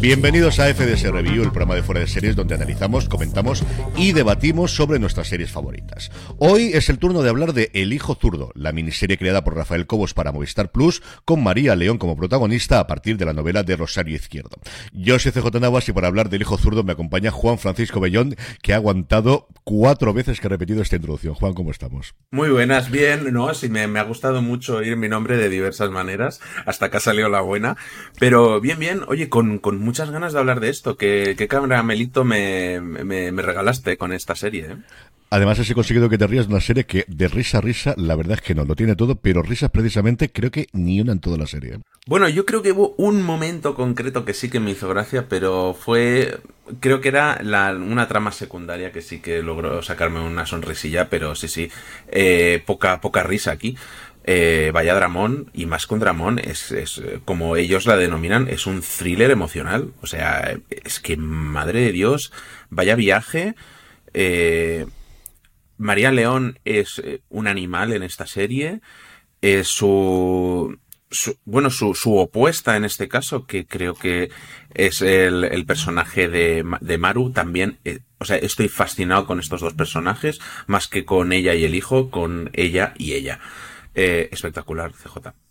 Bienvenidos a FDS Review, el programa de fuera de series donde analizamos, comentamos y debatimos sobre nuestras series favoritas. Hoy es el turno de hablar de El Hijo Zurdo, la miniserie creada por Rafael Cobos para Movistar Plus, con María León como protagonista a partir de la novela de Rosario Izquierdo. Yo soy CJ Navas y por hablar del Hijo Zurdo me acompaña Juan Francisco Bellón, que ha aguantado cuatro veces que he repetido esta introducción. Juan, ¿cómo estamos? Muy buenas, bien, ¿no? Sí, me, me ha gustado mucho oír mi nombre de diversas maneras, hasta que ha salido la buena, pero bien, bien, oye, con, con muchas ganas de hablar de esto. ¿Qué, qué caramelito me, me, me, regalaste con esta serie? ¿eh? Además, he conseguido que te rías de una serie que de risa a risa, la verdad es que no, lo tiene todo, pero risas precisamente creo que ni una en toda la serie. ¿eh? Bueno, yo creo que hubo un momento concreto que sí que me hizo gracia, pero fue, creo que era la, una trama secundaria que sí que logró sacarme una sonrisilla, pero sí, sí, eh, poca, poca risa aquí eh, vaya Dramón, y más con Dramón, es, es, como ellos la denominan, es un thriller emocional. O sea, es que, madre de Dios, vaya viaje. Eh, María León es eh, un animal en esta serie. Es su, su, bueno, su, su, opuesta en este caso, que creo que es el, el personaje de, de, Maru, también, eh, o sea, estoy fascinado con estos dos personajes, más que con ella y el hijo, con ella y ella. Eh, espectacular, CJ.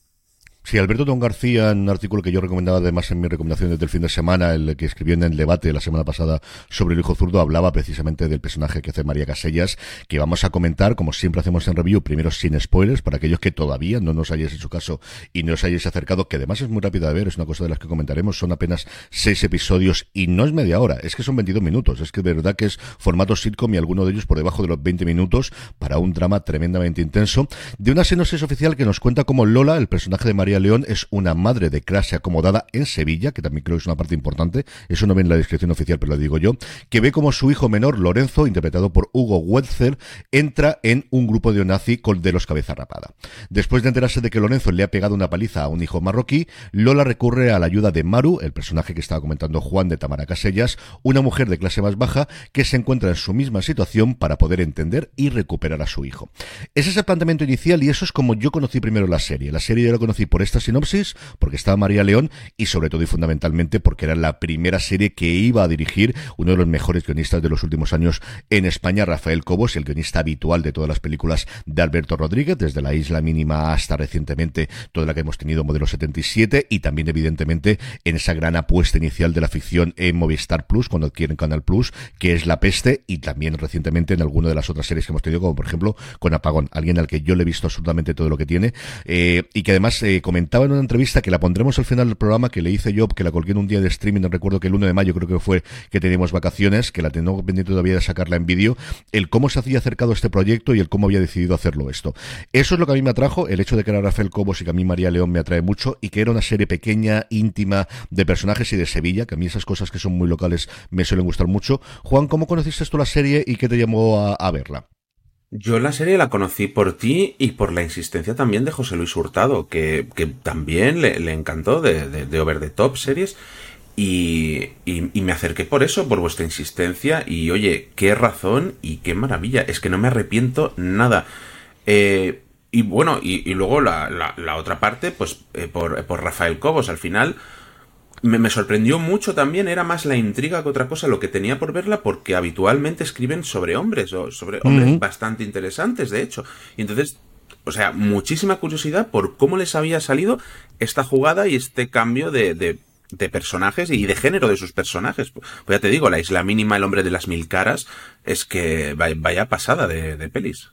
Sí, Alberto Don García, en un artículo que yo recomendaba además en mis recomendaciones del fin de semana, el que escribió en el debate la semana pasada sobre el hijo zurdo, hablaba precisamente del personaje que hace María Casellas, que vamos a comentar, como siempre hacemos en review, primero sin spoilers, para aquellos que todavía no nos hayáis hecho caso y no os hayáis acercado, que además es muy rápida de ver, es una cosa de las que comentaremos, son apenas seis episodios y no es media hora, es que son 22 minutos, es que de verdad que es formato sitcom y alguno de ellos por debajo de los 20 minutos para un drama tremendamente intenso, de una sinopsis oficial que nos cuenta como Lola, el personaje de María León es una madre de clase acomodada en Sevilla, que también creo que es una parte importante, eso no ve en la descripción oficial, pero lo digo yo, que ve como su hijo menor, Lorenzo, interpretado por Hugo Wetzel, entra en un grupo de nazi con de los cabeza rapada. Después de enterarse de que Lorenzo le ha pegado una paliza a un hijo marroquí, Lola recurre a la ayuda de Maru, el personaje que estaba comentando Juan de Tamara Casellas, una mujer de clase más baja que se encuentra en su misma situación para poder entender y recuperar a su hijo. Ese es el planteamiento inicial y eso es como yo conocí primero la serie. La serie yo la conocí por esta sinopsis porque estaba María León y sobre todo y fundamentalmente porque era la primera serie que iba a dirigir uno de los mejores guionistas de los últimos años en España, Rafael Cobos, el guionista habitual de todas las películas de Alberto Rodríguez, desde La Isla Mínima hasta recientemente toda la que hemos tenido, Modelo 77, y también evidentemente en esa gran apuesta inicial de la ficción en Movistar Plus, cuando adquieren Canal Plus, que es La Peste, y también recientemente en alguna de las otras series que hemos tenido, como por ejemplo con Apagón, alguien al que yo le he visto absolutamente todo lo que tiene, eh, y que además eh, comentaba en una entrevista que la pondremos al final del programa, que le hice yo, que la colgué en un día de streaming, recuerdo que el 1 de mayo creo que fue que teníamos vacaciones, que la tengo pendiente todavía de sacarla en vídeo, el cómo se hacía acercado a este proyecto y el cómo había decidido hacerlo esto. Eso es lo que a mí me atrajo, el hecho de que era Rafael Cobos y que a mí María León me atrae mucho y que era una serie pequeña, íntima, de personajes y de Sevilla, que a mí esas cosas que son muy locales me suelen gustar mucho. Juan, ¿cómo conociste tú la serie y qué te llamó a, a verla? Yo la serie la conocí por ti y por la insistencia también de José Luis Hurtado, que, también le, encantó de, de, de, Over the Top series. Y, y, y, me acerqué por eso, por vuestra insistencia. Y oye, qué razón y qué maravilla. Es que no me arrepiento nada. Eh, y bueno, y, y luego la, la, la, otra parte, pues eh, por, por Rafael Cobos. Al final, me, me, sorprendió mucho también, era más la intriga que otra cosa lo que tenía por verla, porque habitualmente escriben sobre hombres, o sobre hombres uh -huh. bastante interesantes, de hecho. Y entonces, o sea, muchísima curiosidad por cómo les había salido esta jugada y este cambio de, de, de personajes y de género de sus personajes. Pues ya te digo, la isla mínima, el hombre de las mil caras, es que vaya pasada de, de pelis.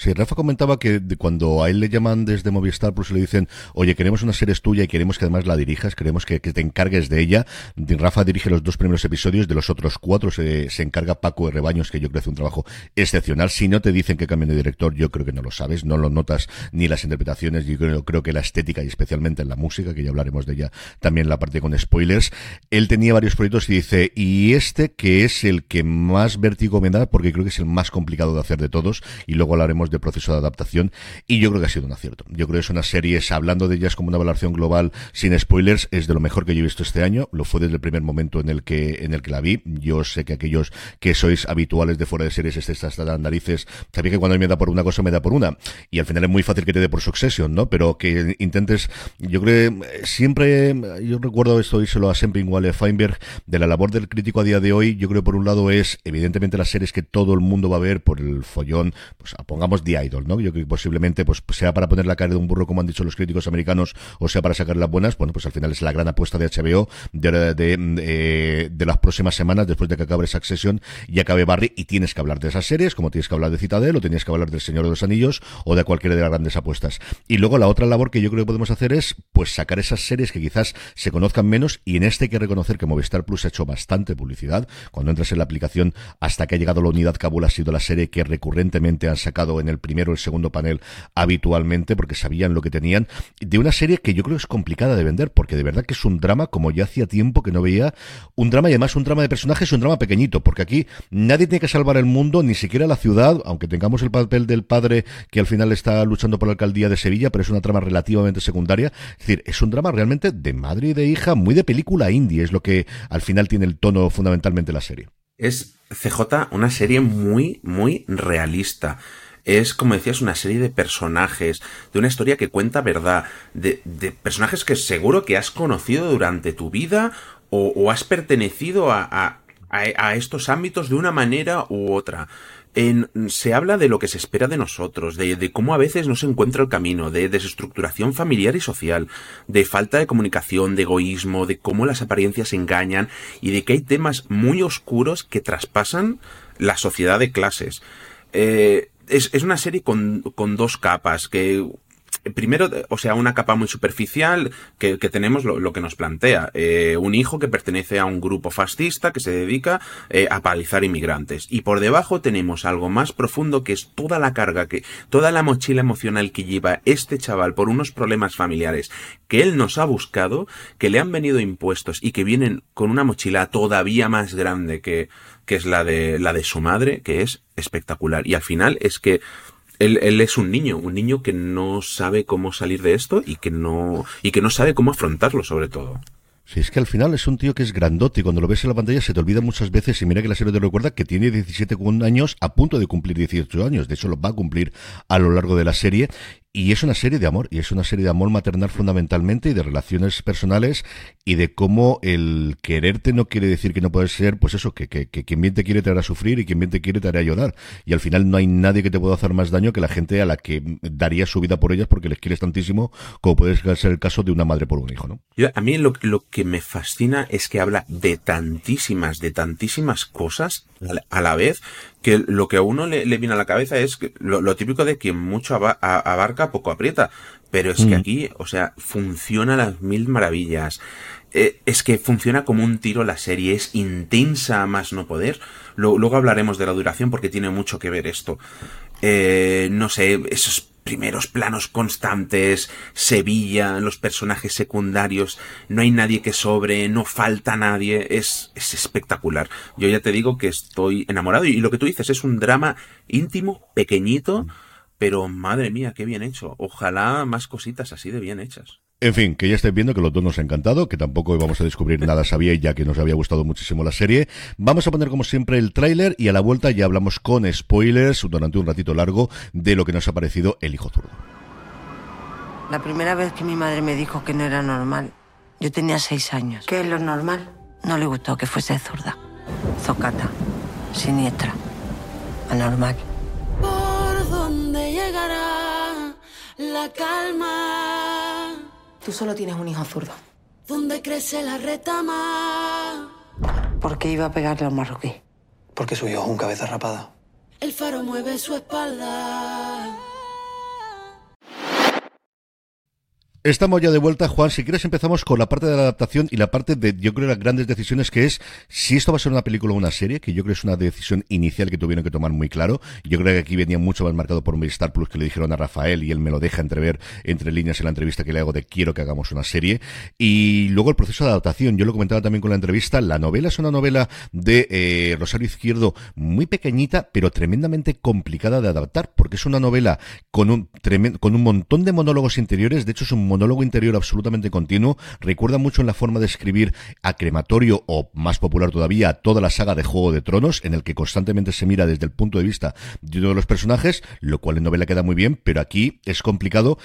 Sí, Rafa comentaba que cuando a él le llaman desde Movistar Plus y le dicen, oye, queremos una serie tuya y queremos que además la dirijas, queremos que, te encargues de ella. Rafa dirige los dos primeros episodios, de los otros cuatro se, se, encarga Paco de Rebaños, que yo creo que hace un trabajo excepcional. Si no te dicen que cambien de director, yo creo que no lo sabes, no lo notas ni las interpretaciones, yo creo, que la estética y especialmente en la música, que ya hablaremos de ella también la parte con spoilers. Él tenía varios proyectos y dice, y este que es el que más vértigo me da, porque creo que es el más complicado de hacer de todos, y luego hablaremos del proceso de adaptación y yo creo que ha sido un acierto. Yo creo que es una serie, hablando de ellas como una valoración global sin spoilers, es de lo mejor que yo he visto este año. Lo fue desde el primer momento en el que en el que la vi. Yo sé que aquellos que sois habituales de fuera de series estas hasta narices, sabía que cuando me da por una cosa me da por una y al final es muy fácil que te dé por Succession, ¿no? Pero que intentes, yo creo siempre yo recuerdo esto díselo a Semping Wale Feinberg de la labor del crítico a día de hoy, yo creo por un lado es evidentemente las series que todo el mundo va a ver por el follón, pues pongamos The Idol, ¿no? Yo creo que posiblemente pues sea para poner la cara de un burro como han dicho los críticos americanos o sea para sacar las buenas, bueno, pues al final es la gran apuesta de HBO de, de, de, las próximas semanas después de que acabe Succession y acabe Barry y tienes que hablar de esas series, como tienes que hablar de Citadel o tenías que hablar del Señor de los Anillos o de cualquiera de las grandes apuestas. Y luego la otra labor que yo creo que podemos hacer es pues sacar esas series que quizás se conozcan menos y en este hay que reconocer que Movistar Plus ha hecho bastante publicidad. Cuando entras en la aplicación hasta que ha llegado la unidad Kabul ha sido la serie que recurrentemente han sacado en el primero o el segundo panel habitualmente porque sabían lo que tenían. De una serie que yo creo es complicada de vender porque de verdad que es un drama como ya hacía tiempo que no veía. Un drama y además un drama de personajes un drama pequeñito porque aquí nadie tiene que salvar el mundo, ni siquiera la ciudad, aunque tengamos el papel del padre que al final está luchando por la alcaldía de Sevilla, pero es una trama relativamente secundaria. Es decir, es un drama realmente de madre y de hija, muy de película indie, es lo que al final tiene el tono fundamentalmente la serie. Es CJ una serie muy, muy realista es, como decías, una serie de personajes, de una historia que cuenta verdad, de, personajes que seguro que has conocido durante tu vida o, has pertenecido a, a, estos ámbitos de una manera u otra. En, se habla de lo que se espera de nosotros, de, de, cómo a veces no se encuentra el camino, de desestructuración familiar y social, de falta de comunicación, de egoísmo, de cómo las apariencias engañan y de que hay temas muy oscuros que traspasan la sociedad de clases. Eh, es, es, una serie con, con dos capas, que primero, o sea, una capa muy superficial que, tenemos lo, que nos plantea. Eh, un hijo que pertenece a un grupo fascista que se dedica eh, a palizar inmigrantes. Y por debajo tenemos algo más profundo que es toda la carga, que toda la mochila emocional que lleva este chaval por unos problemas familiares que él nos ha buscado, que le han venido impuestos y que vienen con una mochila todavía más grande que, que es la de, la de su madre, que es espectacular. Y al final es que él, él, es un niño, un niño que no sabe cómo salir de esto y que no, y que no sabe cómo afrontarlo sobre todo. Sí, es que al final es un tío que es grandote y cuando lo ves en la pantalla se te olvida muchas veces y mira que la serie te recuerda que tiene 17 años a punto de cumplir 18 años. De hecho, lo va a cumplir a lo largo de la serie y es una serie de amor, y es una serie de amor maternal fundamentalmente y de relaciones personales y de cómo el quererte no quiere decir que no puedes ser, pues eso, que, que, quien bien te quiere te hará sufrir y quien bien te quiere te hará llorar. Y al final no hay nadie que te pueda hacer más daño que la gente a la que daría su vida por ellas porque les quieres tantísimo como puede ser el caso de una madre por un hijo, ¿no? a mí lo, lo que me fascina es que habla de tantísimas, de tantísimas cosas a la vez que lo que a uno le, viene a la cabeza es lo, típico de quien mucho abarca, poco aprieta. Pero es que mm. aquí, o sea, funciona a las mil maravillas. Eh, es que funciona como un tiro la serie, es intensa a más no poder. luego hablaremos de la duración porque tiene mucho que ver esto. Eh, no sé, esos primeros planos constantes, Sevilla, los personajes secundarios, no hay nadie que sobre, no falta nadie, es, es espectacular. Yo ya te digo que estoy enamorado y lo que tú dices es un drama íntimo, pequeñito, pero madre mía, qué bien hecho. Ojalá más cositas así de bien hechas. En fin, que ya estáis viendo que los dos nos ha encantado, que tampoco íbamos a descubrir nada sabía ya que nos había gustado muchísimo la serie. Vamos a poner como siempre el tráiler y a la vuelta ya hablamos con spoilers durante un ratito largo de lo que nos ha parecido El Hijo Zurdo. La primera vez que mi madre me dijo que no era normal, yo tenía seis años. ¿Qué es lo normal? No le gustó que fuese zurda, zocata, siniestra, anormal. ¿Por dónde llegará la calma? Tú solo tienes un hijo zurdo. ¿Dónde crece la retama? ¿Por qué iba a pegarle a un marroquí? Porque su hijo es un cabeza rapada. El faro mueve su espalda. Estamos ya de vuelta, Juan. Si quieres empezamos con la parte de la adaptación y la parte de, yo creo, las grandes decisiones que es si esto va a ser una película o una serie, que yo creo que es una decisión inicial que tuvieron que tomar muy claro. Yo creo que aquí venía mucho más marcado por Star Plus que le dijeron a Rafael y él me lo deja entrever entre líneas en la entrevista que le hago de quiero que hagamos una serie. Y luego el proceso de adaptación. Yo lo comentaba también con la entrevista. La novela es una novela de eh, Rosario Izquierdo muy pequeñita, pero tremendamente complicada de adaptar, porque es una novela con un, con un montón de monólogos interiores. De hecho, es un monólogo interior absolutamente continuo. Recuerda mucho en la forma de escribir a Crematorio o, más popular todavía, a toda la saga de Juego de Tronos, en el que constantemente se mira desde el punto de vista de uno de los personajes, lo cual en novela queda muy bien, pero aquí es complicado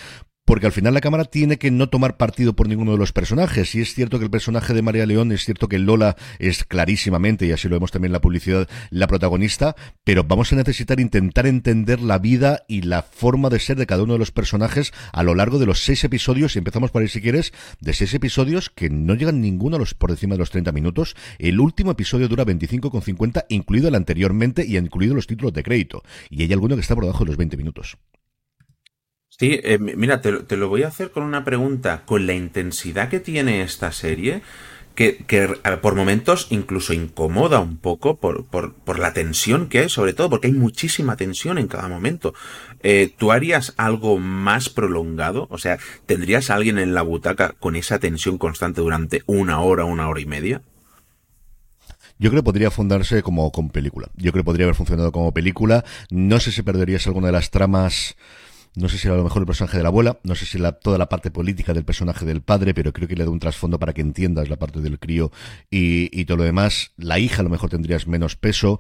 porque al final la cámara tiene que no tomar partido por ninguno de los personajes. Y es cierto que el personaje de María León, es cierto que Lola es clarísimamente, y así lo vemos también en la publicidad, la protagonista, pero vamos a necesitar intentar entender la vida y la forma de ser de cada uno de los personajes a lo largo de los seis episodios, y empezamos por ahí si quieres, de seis episodios que no llegan ninguno a los, por encima de los 30 minutos. El último episodio dura 25,50, incluido el anteriormente y incluido los títulos de crédito. Y hay alguno que está por debajo de los 20 minutos. Sí, eh, mira, te, te, lo voy a hacer con una pregunta. Con la intensidad que tiene esta serie, que, por momentos incluso incomoda un poco por, por, por, la tensión que hay, sobre todo porque hay muchísima tensión en cada momento. Eh, ¿Tú harías algo más prolongado? O sea, ¿tendrías a alguien en la butaca con esa tensión constante durante una hora, una hora y media? Yo creo que podría fundarse como con película. Yo creo que podría haber funcionado como película. No sé si perderías alguna de las tramas no sé si era a lo mejor el personaje de la abuela, no sé si la, toda la parte política del personaje del padre, pero creo que le da un trasfondo para que entiendas la parte del crío y, y todo lo demás. La hija a lo mejor tendrías menos peso,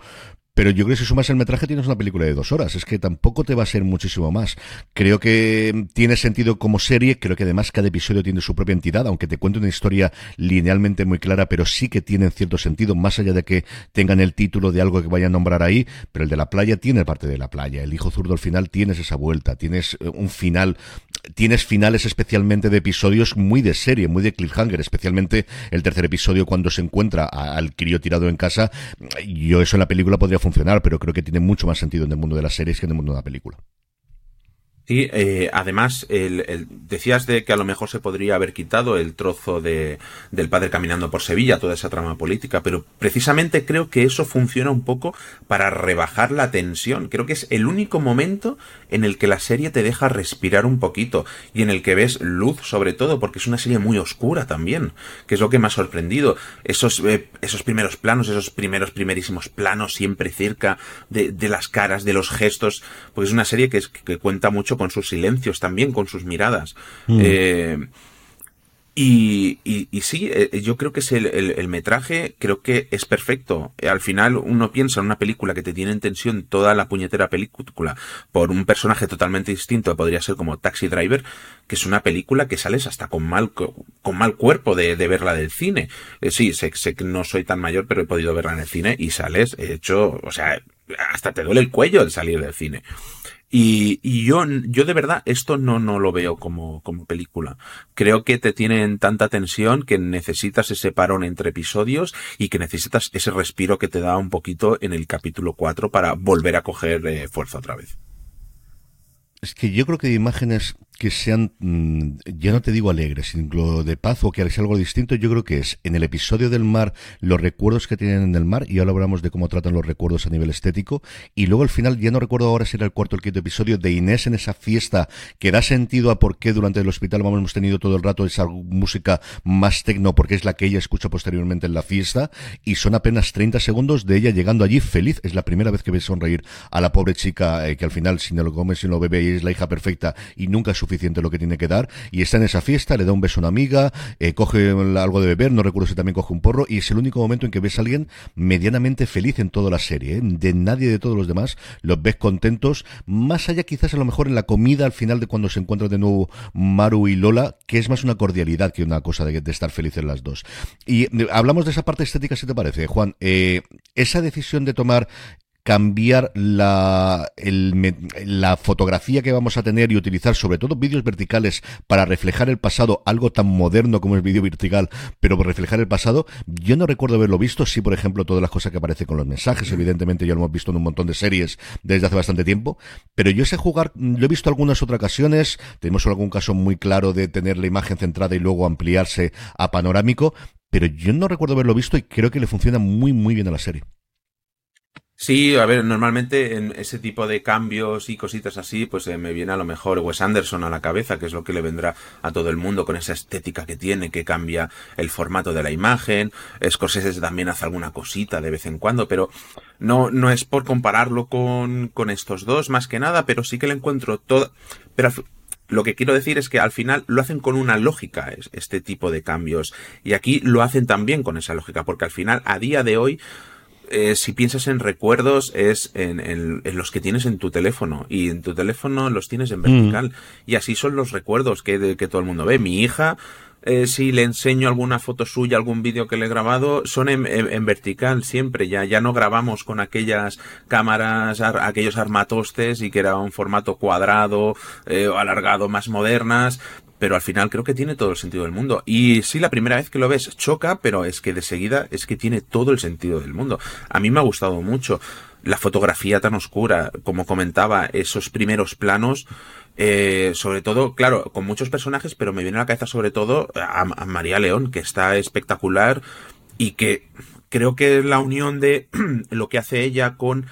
pero yo creo que si sumas el metraje tienes una película de dos horas. Es que tampoco te va a ser muchísimo más. Creo que tiene sentido como serie. Creo que además cada episodio tiene su propia entidad, aunque te cuente una historia linealmente muy clara, pero sí que tiene cierto sentido, más allá de que tengan el título de algo que vayan a nombrar ahí. Pero el de la playa tiene parte de la playa. El hijo zurdo al final tienes esa vuelta. Tienes eh, un final tienes finales especialmente de episodios muy de serie, muy de cliffhanger, especialmente el tercer episodio cuando se encuentra al crío tirado en casa. Yo eso en la película podría funcionar, pero creo que tiene mucho más sentido en el mundo de las series que en el mundo de la película. Sí, eh, además, el, el, decías de que a lo mejor se podría haber quitado el trozo de, del padre caminando por Sevilla, toda esa trama política, pero precisamente creo que eso funciona un poco para rebajar la tensión. Creo que es el único momento en el que la serie te deja respirar un poquito y en el que ves luz sobre todo, porque es una serie muy oscura también, que es lo que me ha sorprendido. Esos, eh, esos primeros planos, esos primeros primerísimos planos siempre cerca de, de las caras, de los gestos, porque es una serie que, es, que cuenta mucho con sus silencios también, con sus miradas. Mm. Eh, y, y, y, sí, eh, yo creo que es el, el, el, metraje, creo que es perfecto. Al final uno piensa en una película que te tiene en tensión toda la puñetera película por un personaje totalmente distinto, podría ser como Taxi Driver, que es una película que sales hasta con mal, con mal cuerpo de, de verla del cine. Eh, sí, sé, sé que no soy tan mayor, pero he podido verla en el cine y sales hecho, o sea, hasta te duele el cuello al salir del cine. Y, yo, yo de verdad esto no, no lo veo como, como película. Creo que te tienen tanta tensión que necesitas ese parón entre episodios y que necesitas ese respiro que te da un poquito en el capítulo 4 para volver a coger eh, fuerza otra vez. Es que yo creo que de imágenes que sean, mm, ya no te digo alegres, sino de paz o que sea algo distinto, yo creo que es en el episodio del mar, los recuerdos que tienen en el mar, y ahora hablamos de cómo tratan los recuerdos a nivel estético, y luego al final, ya no recuerdo ahora si era el cuarto o el quinto episodio, de Inés en esa fiesta, que da sentido a por qué durante el hospital hemos tenido todo el rato esa música más tecno, porque es la que ella escucha posteriormente en la fiesta, y son apenas 30 segundos de ella llegando allí feliz, es la primera vez que ve sonreír a la pobre chica, eh, que al final, si no lo come, si no lo bebe, es la hija perfecta, y nunca suficiente lo que tiene que dar y está en esa fiesta, le da un beso a una amiga, eh, coge algo de beber, no recuerdo si también coge un porro y es el único momento en que ves a alguien medianamente feliz en toda la serie, ¿eh? de nadie de todos los demás los ves contentos, más allá quizás a lo mejor en la comida al final de cuando se encuentran de nuevo Maru y Lola, que es más una cordialidad que una cosa de, de estar felices las dos. Y eh, hablamos de esa parte estética, si te parece, Juan, eh, esa decisión de tomar cambiar la, la fotografía que vamos a tener y utilizar sobre todo vídeos verticales para reflejar el pasado, algo tan moderno como es vídeo vertical, pero reflejar el pasado, yo no recuerdo haberlo visto, sí, por ejemplo, todas las cosas que aparecen con los mensajes, evidentemente ya lo hemos visto en un montón de series desde hace bastante tiempo, pero yo sé jugar, lo he visto algunas otras ocasiones, tenemos algún caso muy claro de tener la imagen centrada y luego ampliarse a panorámico, pero yo no recuerdo haberlo visto y creo que le funciona muy, muy bien a la serie. Sí, a ver, normalmente en ese tipo de cambios y cositas así, pues eh, me viene a lo mejor Wes Anderson a la cabeza, que es lo que le vendrá a todo el mundo con esa estética que tiene, que cambia el formato de la imagen. Scorsese también hace alguna cosita de vez en cuando, pero no, no es por compararlo con, con estos dos, más que nada, pero sí que le encuentro todo, pero lo que quiero decir es que al final lo hacen con una lógica este tipo de cambios y aquí lo hacen también con esa lógica porque al final a día de hoy eh, si piensas en recuerdos, es en, los que tienes en tu teléfono. Y en tu teléfono los tienes en vertical. Mm. Y así son los recuerdos que, que todo el mundo ve. Mi hija, eh, si le enseño alguna foto suya, algún vídeo que le he grabado, son en, vertical siempre. Ya, ya no grabamos con aquellas cámaras, aquellos armatostes y que era un formato cuadrado eh, o alargado más modernas pero al final creo que tiene todo el sentido del mundo. Y sí, la primera vez que lo ves choca, pero es que de seguida es que tiene todo el sentido del mundo. A mí me ha gustado mucho la fotografía tan oscura, como comentaba, esos primeros planos, eh, sobre todo, claro, con muchos personajes, pero me viene a la cabeza sobre todo a, a María León, que está espectacular y que creo que la unión de lo que hace ella con,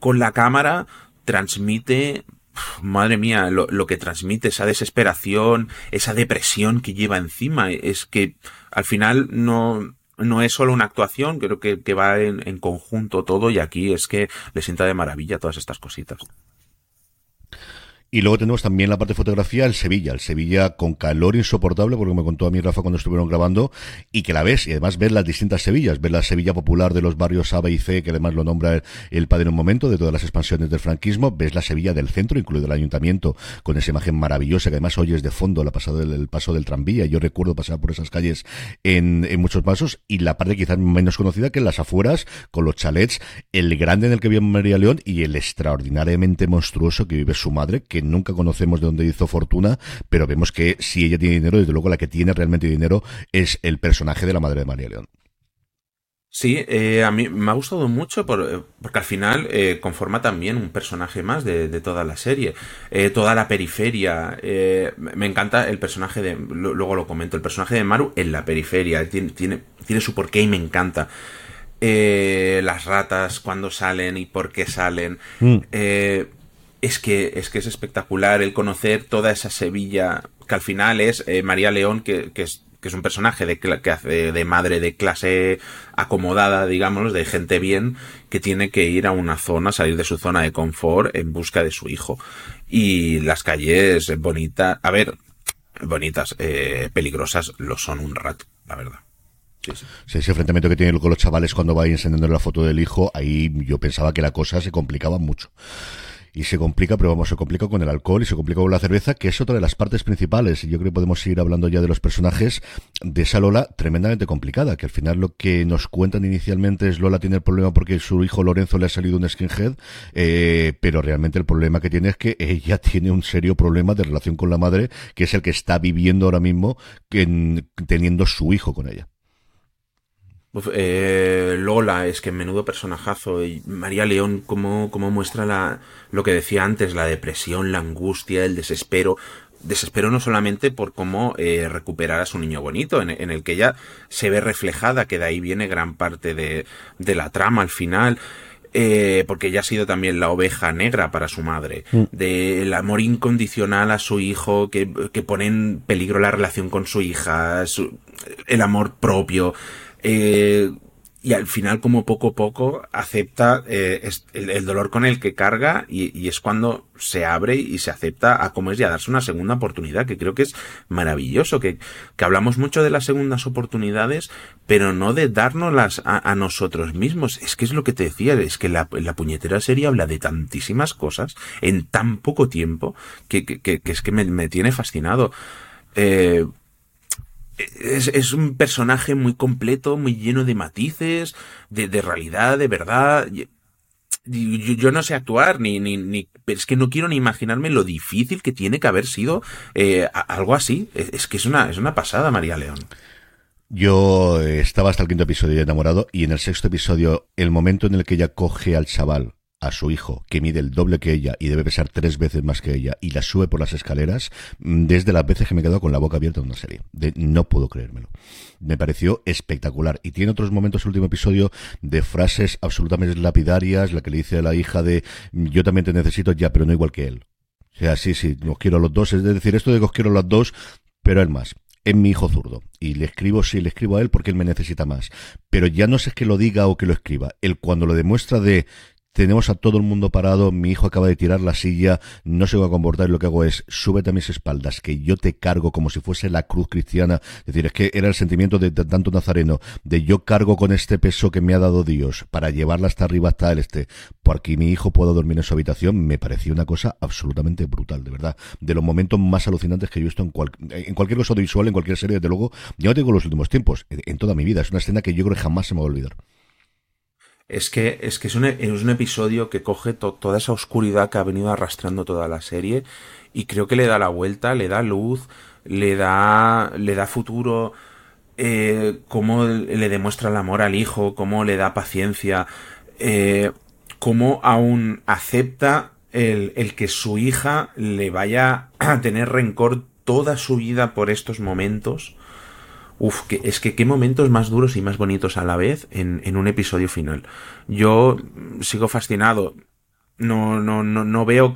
con la cámara transmite madre mía, lo, lo, que transmite, esa desesperación, esa depresión que lleva encima, es que al final no, no es solo una actuación, creo que, que va en, en conjunto todo y aquí es que le sienta de maravilla todas estas cositas. Y luego tenemos también la parte de fotografía, el Sevilla, el Sevilla con calor insoportable, porque me contó a mí Rafa cuando estuvieron grabando, y que la ves, y además ves las distintas Sevillas, ves la Sevilla popular de los barrios A, B y C, que además lo nombra el, padre en un momento, de todas las expansiones del franquismo, ves la Sevilla del centro, incluido el ayuntamiento, con esa imagen maravillosa, que además oyes de fondo la pasada del, el paso del tranvía, yo recuerdo pasar por esas calles en, muchos pasos, y la parte quizás menos conocida que en las afueras, con los chalets, el grande en el que vive María León, y el extraordinariamente monstruoso que vive su madre, que nunca conocemos de dónde hizo fortuna, pero vemos que si ella tiene dinero, desde luego la que tiene realmente dinero es el personaje de la madre de María León. Sí, eh, a mí me ha gustado mucho por, porque al final eh, conforma también un personaje más de, toda la serie. Eh, toda la periferia. me encanta el personaje de. Luego lo comento. El personaje de Maru en la periferia. Tiene, tiene, tiene su porqué y me encanta. las ratas, cuando salen y por qué salen. Mm es que, es que es espectacular el conocer toda esa Sevilla, que al final es eh, María León, que, que, es, que es un personaje de, que hace de madre de clase acomodada, digamos, de gente bien, que tiene que ir a una zona, salir de su zona de confort en busca de su hijo. Y las calles bonitas, a ver, bonitas, eh, peligrosas, lo son un rato, la verdad. Sí, sí. ese enfrentamiento que tiene con los chavales cuando va enseñando la foto del hijo, ahí yo pensaba que la cosa se complicaba mucho y se complica, pero vamos, se complica con el alcohol y se complica con la cerveza, que es otra de las partes principales. Y yo creo que podemos seguir hablando ya de los personajes de esa Lola tremendamente complicada, que al final lo que nos cuentan inicialmente es Lola tiene el problema porque su hijo Lorenzo le ha salido un skinhead, eh, pero realmente el problema que tiene es que ella tiene un serio problema de relación con la madre, que es el que está viviendo ahora mismo teniendo su hijo con ella. Eh, Lola, es que menudo personajazo. Y María León, como, como muestra la, lo que decía antes, la depresión, la angustia, el desespero. Desespero no solamente por cómo eh, recuperar a su niño bonito, en, el que ella se ve reflejada, que de ahí viene gran parte de, de la trama al final. Eh, porque ella ha sido también la oveja negra para su madre, mm. del amor incondicional a su hijo, que, que pone en peligro la relación con su hija, el amor propio, eh, y al final como poco a poco acepta eh, el, dolor con el que carga y, es cuando se abre y se acepta a cómo es y a darse una segunda oportunidad, que creo que es maravilloso, que, que hablamos mucho de las segundas oportunidades, pero no de dárnoslas a, nosotros mismos. Es que es lo que te decía, es que la, la puñetera serie habla de tantísimas cosas en tan poco tiempo que, que, que es que me, me tiene fascinado. Eh, es, es, un personaje muy completo, muy lleno de matices, de, de realidad, de verdad. yo, no sé actuar, ni, ni, ni, es que no quiero ni imaginarme lo difícil que tiene que haber sido eh, algo así. Es, que es una, es una pasada, María León. Yo estaba hasta el quinto episodio enamorado y en el sexto episodio, el momento en el que ella coge al chaval a su hijo, que mide el doble que ella y debe pesar tres veces más que ella, y la sube por las escaleras, mm, desde las veces que me he quedado con la boca abierta en una serie. De, no puedo creérmelo. Me pareció espectacular. Y tiene otros momentos, el último episodio, de frases absolutamente lapidarias, la que le dice a la hija de yo también te necesito ya, pero no igual que él. O sea, sí, sí, os quiero a los dos. Es decir, esto de que os quiero a los dos, pero él más es mi hijo zurdo. Y le escribo, sí, le escribo a él porque él me necesita más. Pero ya no sé que lo diga o que lo escriba. Él cuando lo demuestra de tenemos a todo el mundo parado, mi hijo acaba de tirar la silla, no se va a comportar y lo que hago es, súbete a mis espaldas, que yo te cargo como si fuese la cruz cristiana. Es decir, es que era el sentimiento de, tanto nazareno, de yo cargo con este peso que me ha dado Dios para llevarla hasta arriba, hasta el este, porque mi hijo pueda dormir en su habitación, me pareció una cosa absolutamente brutal, de verdad. De los momentos más alucinantes que he visto en, en cualquier cosa audiovisual, en cualquier serie, desde luego, yo no tengo los últimos tiempos, en toda mi vida. Es una escena que yo creo que jamás se me va a olvidar. Es que es, que es, un, es un episodio que coge toda esa oscuridad que ha venido arrastrando toda la serie y creo que le da la vuelta, le da luz, le da, le da futuro, eh, cómo le demuestra el amor al hijo, cómo le da paciencia, eh, cómo aún acepta el, el que su hija le vaya a tener rencor toda su vida por estos momentos Uf, que, es que qué momentos más duros y más bonitos a la vez en, en un episodio final. Yo sigo fascinado. No, no, no, no veo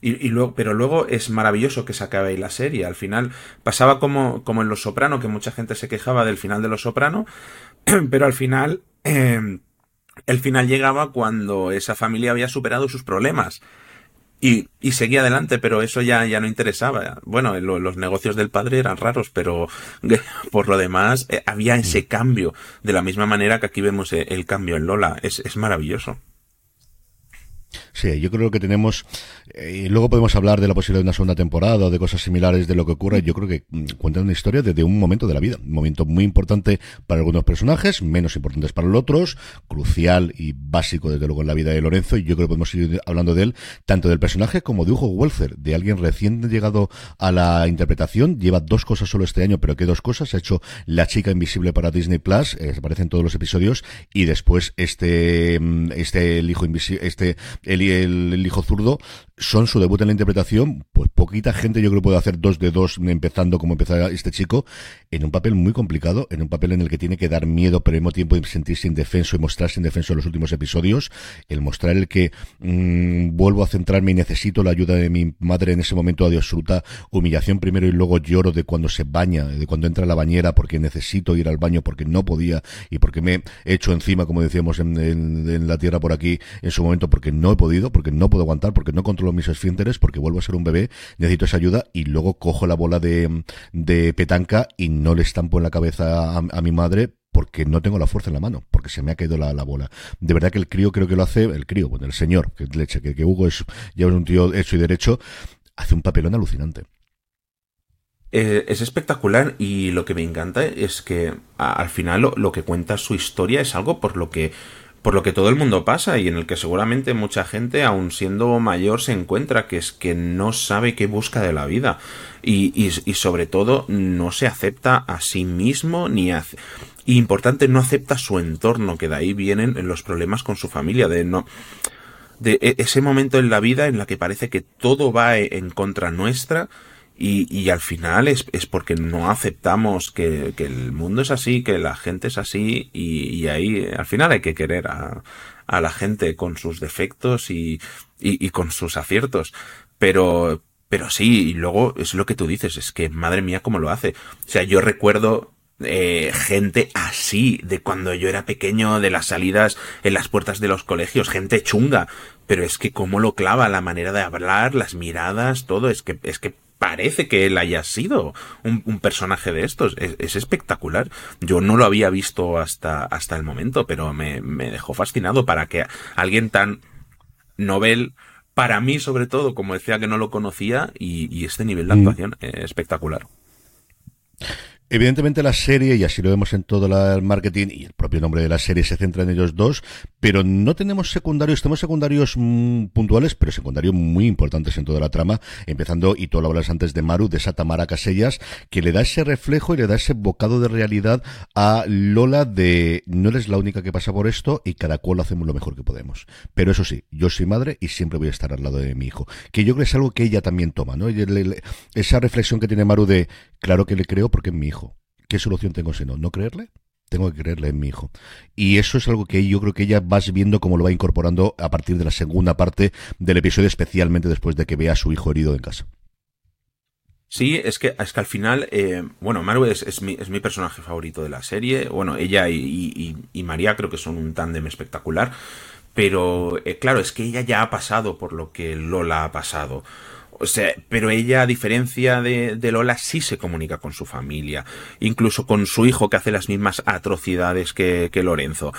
y, luego, pero luego es maravilloso que se acabe ahí la serie. Al final pasaba como, como en Los Soprano, que mucha gente se quejaba del final de Los Soprano, pero al final eh, el final llegaba cuando esa familia había superado sus problemas y, y seguía adelante, pero eso ya, ya no interesaba. Bueno, los negocios del padre eran raros, pero por lo demás eh, había ese cambio, de la misma manera que aquí vemos eh, el cambio en Lola. Es, es maravilloso. Sí, yo creo que tenemos, eh, y luego podemos hablar de la posibilidad de una segunda temporada o de cosas similares de lo que ocurre. Yo creo que mm, cuentan una historia desde un momento de la vida, un momento muy importante para algunos personajes, menos importantes para los otros, crucial y básico desde luego en la vida de Lorenzo, y yo creo que podemos ir hablando de él, tanto del personaje como de Hugo Welfer, de alguien recién llegado a la interpretación, lleva dos cosas solo este año, pero que dos cosas, ha hecho La chica invisible para Disney Plus, eh, aparece en todos los episodios, y después este, mm, este el hijo invisible, este el, hijo zurdo, son su debut en la interpretación, pues poquita gente yo creo puede hacer dos de dos empezando como empezaba este chico, en un papel muy complicado, en un papel en el que tiene que dar miedo, pero al mismo tiempo sentirse indefenso y mostrarse indefenso en los últimos episodios, el mostrar el que mm, vuelvo a centrarme y necesito la ayuda de mi madre en ese momento de absoluta humillación primero y luego lloro de cuando se baña, de cuando entra a la bañera porque necesito ir al baño porque no podía y porque me he hecho encima, como decíamos en, en la tierra por aquí, en su momento porque no he podido, porque no puedo aguantar, porque no controlo mis esfínteres, porque vuelvo a ser un bebé, necesito esa ayuda y luego cojo la bola de, de petanca y no le estampo en la cabeza a, mi madre porque no tengo la fuerza en la mano, porque se me ha caído la, la, bola. De verdad que el crío creo que lo hace, el crío, bueno, el señor, que leche, que, Hugo es ya es un tío hecho y derecho, hace un papelón alucinante. Eh, es espectacular y lo que me encanta es que al final lo, que cuenta su historia es algo por lo que por lo que todo el mundo pasa y en el que seguramente mucha gente, aun siendo mayor, se encuentra, que es que no sabe qué busca de la vida y, y, y sobre todo no se acepta a sí mismo ni hace. Y importante, no acepta su entorno, que de ahí vienen los problemas con su familia, de no de e, ese momento en la vida en la que parece que todo va en contra nuestra y, y al final es, es, porque no aceptamos que, que, el mundo es así, que la gente es así, y, y ahí al final hay que querer a, a la gente con sus defectos y, y, con sus aciertos. Pero, pero sí, y luego es lo que tú dices, es que madre mía cómo lo hace. O sea, yo recuerdo eh, gente así de cuando yo era pequeño, de las salidas en las puertas de los colegios, gente chunga. Pero es que cómo lo clava, la manera de hablar, las miradas, todo, es que, es que parece que él haya sido un, un personaje de estos. Es, es, espectacular. Yo no lo había visto hasta, hasta el momento, pero me, me dejó fascinado para que alguien tan novel, para mí sobre todo, como decía que no lo conocía, y, y este nivel de actuación mm. eh, espectacular. Evidentemente la serie, y así lo vemos en todo el marketing, y el propio nombre de la serie se centra en ellos dos, pero no tenemos secundarios, tenemos secundarios mm, puntuales, pero secundarios muy importantes en toda la trama, empezando, y tú lo hablas antes de Maru, de esa Tamara Casellas, que le da ese reflejo y le da ese bocado de realidad a Lola de no eres la única que pasa por esto y cada cual lo hacemos lo mejor que podemos. Pero eso sí, yo soy madre y siempre voy a estar al lado de mi hijo. Que yo creo que es algo que ella también toma, ¿no? esa reflexión que tiene Maru de, claro que le creo porque es mi hijo ¿Qué solución tengo si no? ¿No creerle? Tengo que creerle en mi hijo. Y eso es algo que yo creo que ella vas viendo cómo lo va incorporando a partir de la segunda parte del episodio, especialmente después de que vea a su hijo herido en casa. Sí, es que, es que al final, eh, bueno, Maru es, mi, es, mi, personaje favorito de la serie. Bueno, ella y, María creo que son un tándem espectacular. Pero, eh, claro, es que ella ya ha pasado por lo que Lola ha pasado. O sea, pero ella, a diferencia de, Lola, sí se comunica con su familia, incluso con su hijo que hace las mismas atrocidades que, que Lorenzo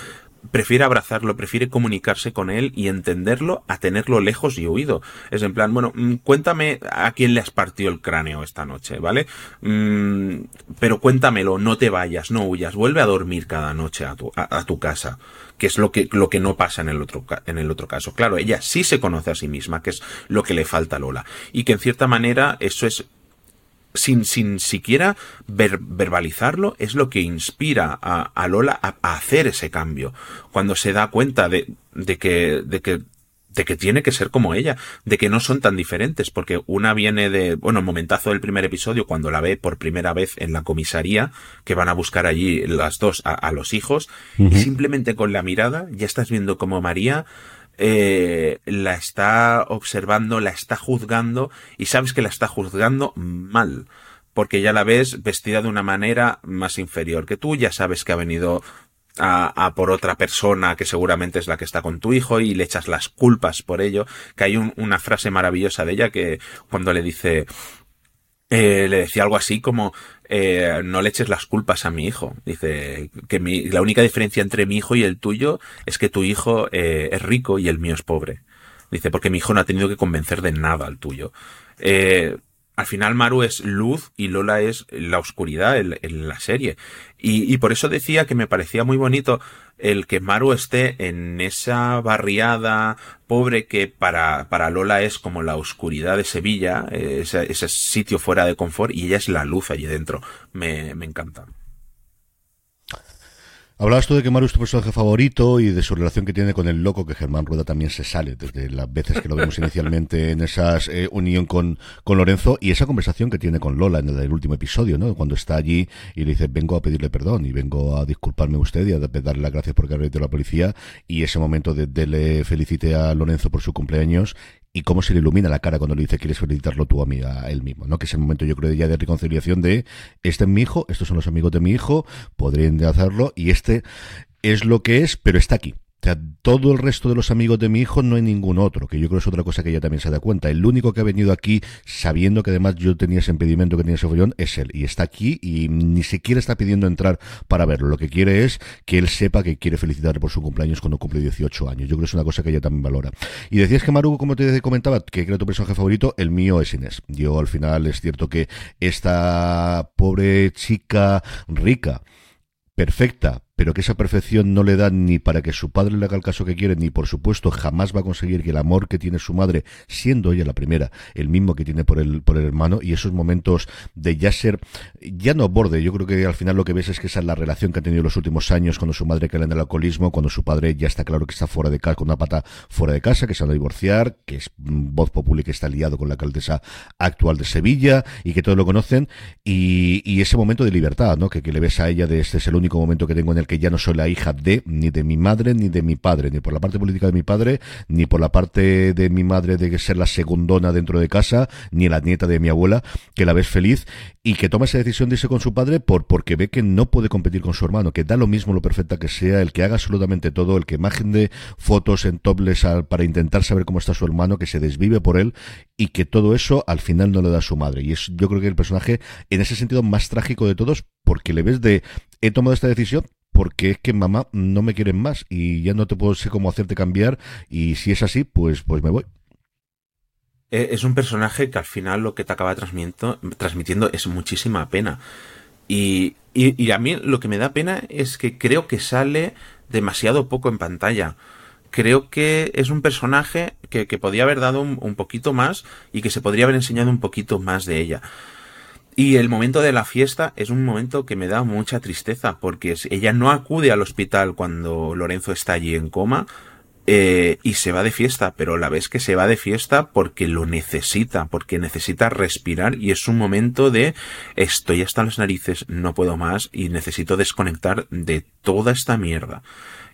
prefiere abrazarlo, prefiere comunicarse con él y entenderlo a tenerlo lejos y huido. Es en plan, bueno, mm, cuéntame a quién le has partido el cráneo esta noche, ¿vale? Mm, pero cuéntamelo, no te vayas, no huyas, vuelve a dormir cada noche a tu, a tu casa que es lo que, lo que no pasa en el otro, en el otro caso. Claro, ella sí se conoce a sí misma, que es lo que le falta a Lola. Y que en cierta manera eso es sin, sin siquiera verbalizarlo, es lo que inspira a, Lola a, a, hacer ese cambio. Cuando se da cuenta de, de que, de que de que tiene que ser como ella, de que no son tan diferentes, porque una viene de, bueno, el momentazo del primer episodio, cuando la ve por primera vez en la comisaría, que van a buscar allí las dos a, los hijos, y simplemente con la mirada ya estás viendo como María eh, la está observando, la está juzgando, y sabes que la está juzgando mal porque ya la ves vestida de una manera más inferior que tú, ya sabes que ha venido a, por otra persona que seguramente es la que está con tu hijo y le echas las culpas por ello, que hay una frase maravillosa de ella que cuando le dice, eh, le decía algo así como, eh, no le eches las culpas a mi hijo. Dice que la única diferencia entre mi hijo y el tuyo es que tu hijo eh, es rico y el mío es pobre. Dice, porque mi hijo no ha tenido que convencer de nada al tuyo. Eh, al final Maru es luz y Lola es la oscuridad en, la serie. Y, por eso decía que me parecía muy bonito el que Maru esté en esa barriada pobre que para, para Lola es como la oscuridad de Sevilla, ese, ese, sitio fuera de confort, y ella es la luz allí dentro. Me, me encanta. Hablabas tú de que Maru es tu personaje favorito y de su relación que tiene con el loco, que Germán Rueda también se sale desde las veces que lo vemos inicialmente en esa eh, unión con, con Lorenzo y esa conversación que tiene con Lola en el, último episodio, ¿no? Cuando está allí y le dice, vengo a pedirle perdón y vengo a disculparme a usted y a darle las gracias por haber de la policía y ese momento de, de le felicite a Lorenzo por su cumpleaños y cómo se le ilumina la cara cuando le dice quieres felicitarlo tú a mí, a él mismo, ¿no? Que es el momento yo creo ya de reconciliación de este es mi hijo, estos son los amigos de mi hijo, podrían hacerlo y este es lo que es, pero está aquí. O sea, todo el resto de los amigos de mi hijo no hay ningún otro, que yo creo es otra cosa que ella también se da cuenta. El único que ha venido aquí sabiendo que además yo tenía ese impedimento, que tenía ese follón, es él. Y está aquí y ni siquiera está pidiendo entrar para verlo. Lo que quiere es que él sepa que quiere felicitarle por su cumpleaños cuando cumple 18 años. Yo creo que es una cosa que ella también valora. Y decías que Maru, como te comentaba, que era tu personaje favorito, el mío es Inés. Yo al final es cierto que esta pobre chica rica, perfecta, pero que esa perfección no le da ni para que su padre le haga el caso que quiere, ni por supuesto jamás va a conseguir que el amor que tiene su madre, siendo ella la primera, el mismo que tiene por el, por el hermano, y esos momentos de ya ser, ya no borde, yo creo que al final lo que ves es que esa es la relación que ha tenido los últimos años cuando su madre cae en el alcoholismo, cuando su padre ya está claro que está fuera de casa, con una pata fuera de casa, que se van a divorciar, que es voz popular que está liado con la alcaldesa actual de Sevilla, y que todos lo conocen, y, y ese momento de libertad, ¿no? Que, que le ves a ella de este es el único momento que tengo en el que ya no soy la hija de, ni de mi madre, ni de mi padre, ni por la parte política de mi padre, ni por la parte de mi madre de ser la segundona dentro de casa, ni la nieta de mi abuela, que la ves feliz y que toma esa decisión de irse con su padre por porque ve que no puede competir con su hermano, que da lo mismo lo perfecta que sea, el que haga absolutamente todo, el que imagen de fotos en topless para intentar saber cómo está su hermano, que se desvive por él y que todo eso al final no le da a su madre. Y es yo creo que el personaje en ese sentido más trágico de todos porque le ves de he tomado esta decisión porque es que mamá no me quieren más y ya no te puedo sé cómo hacerte cambiar y si es así, pues, pues me voy. Eh, es un personaje que al final lo que te acaba transmitiendo, es muchísima pena. Y, y, a mí lo que me da pena es que creo que sale demasiado poco en pantalla. Creo que es un personaje que, que podía haber dado un, un, poquito más y que se podría haber enseñado un poquito más de ella. Y el momento de la fiesta es un momento que me da mucha tristeza porque ella no acude al hospital cuando Lorenzo está allí en coma, eh, y se va de fiesta, pero la vez que se va de fiesta porque lo necesita, porque necesita respirar y es un momento de estoy hasta las narices, no puedo más y necesito desconectar de toda esta mierda.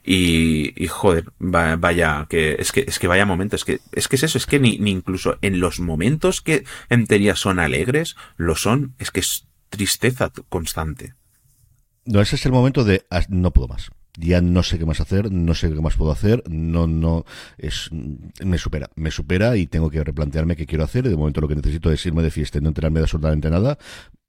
Y, y joder, vaya, que es que es que vaya momento, es que es que es eso, es que ni, ni incluso en los momentos que en teoría son alegres, lo son, es que es tristeza constante. No, ese es el momento de ah, no puedo más ya no sé qué más hacer, no sé qué más puedo hacer, no, no, es, me supera, me supera y tengo que replantearme qué quiero hacer y de momento lo que necesito es irme de fiesta y no enterarme de absolutamente nada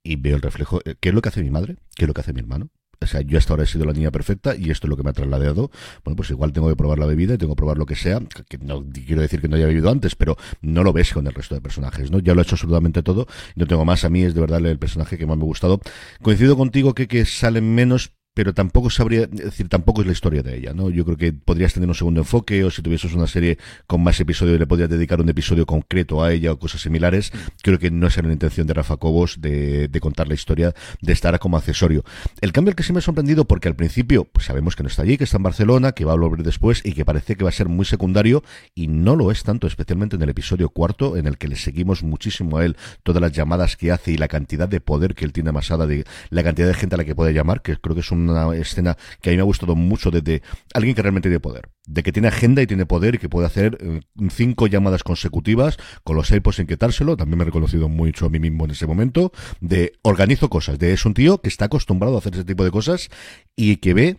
y veo el reflejo, eh, ¿qué es lo que hace mi madre? ¿Qué es lo que hace mi hermano? O sea, yo hasta ahora he sido la niña perfecta y esto es lo que me ha trasladado. Bueno, pues igual tengo que probar la bebida y tengo que probar lo que sea. Que no quiero decir que no haya vivido antes, pero no lo ves con el resto de personajes, ¿no? Ya lo he hecho absolutamente todo. No tengo más. A mí es de verdad el personaje que más me ha gustado. Coincido contigo que, que salen menos, pero tampoco sabría, es decir, tampoco es la historia de ella, ¿no? Yo creo que podrías tener un segundo enfoque, o si tuvieses una serie con más episodios, le podrías dedicar un episodio concreto a ella o cosas similares. Creo que no es la intención de Rafa Cobos de, de contar la historia, de estar como accesorio. El cambio el que sí me ha sorprendido, porque al principio, pues sabemos que no está allí, que está en Barcelona, que va a volver después, y que parece que va a ser muy secundario, y no lo es tanto, especialmente en el episodio cuarto, en el que le seguimos muchísimo a él, todas las llamadas que hace y la cantidad de poder que él tiene amasada, de la cantidad de gente a la que puede llamar, que creo que es un una escena que a mí me ha gustado mucho desde alguien que realmente tiene poder, de que tiene agenda y tiene poder y que puede hacer eh, cinco llamadas consecutivas con los AirPods sin quitárselo, también me he reconocido mucho a mí mismo en ese momento, de organizo cosas, de es un tío que está acostumbrado a hacer ese tipo de cosas y que ve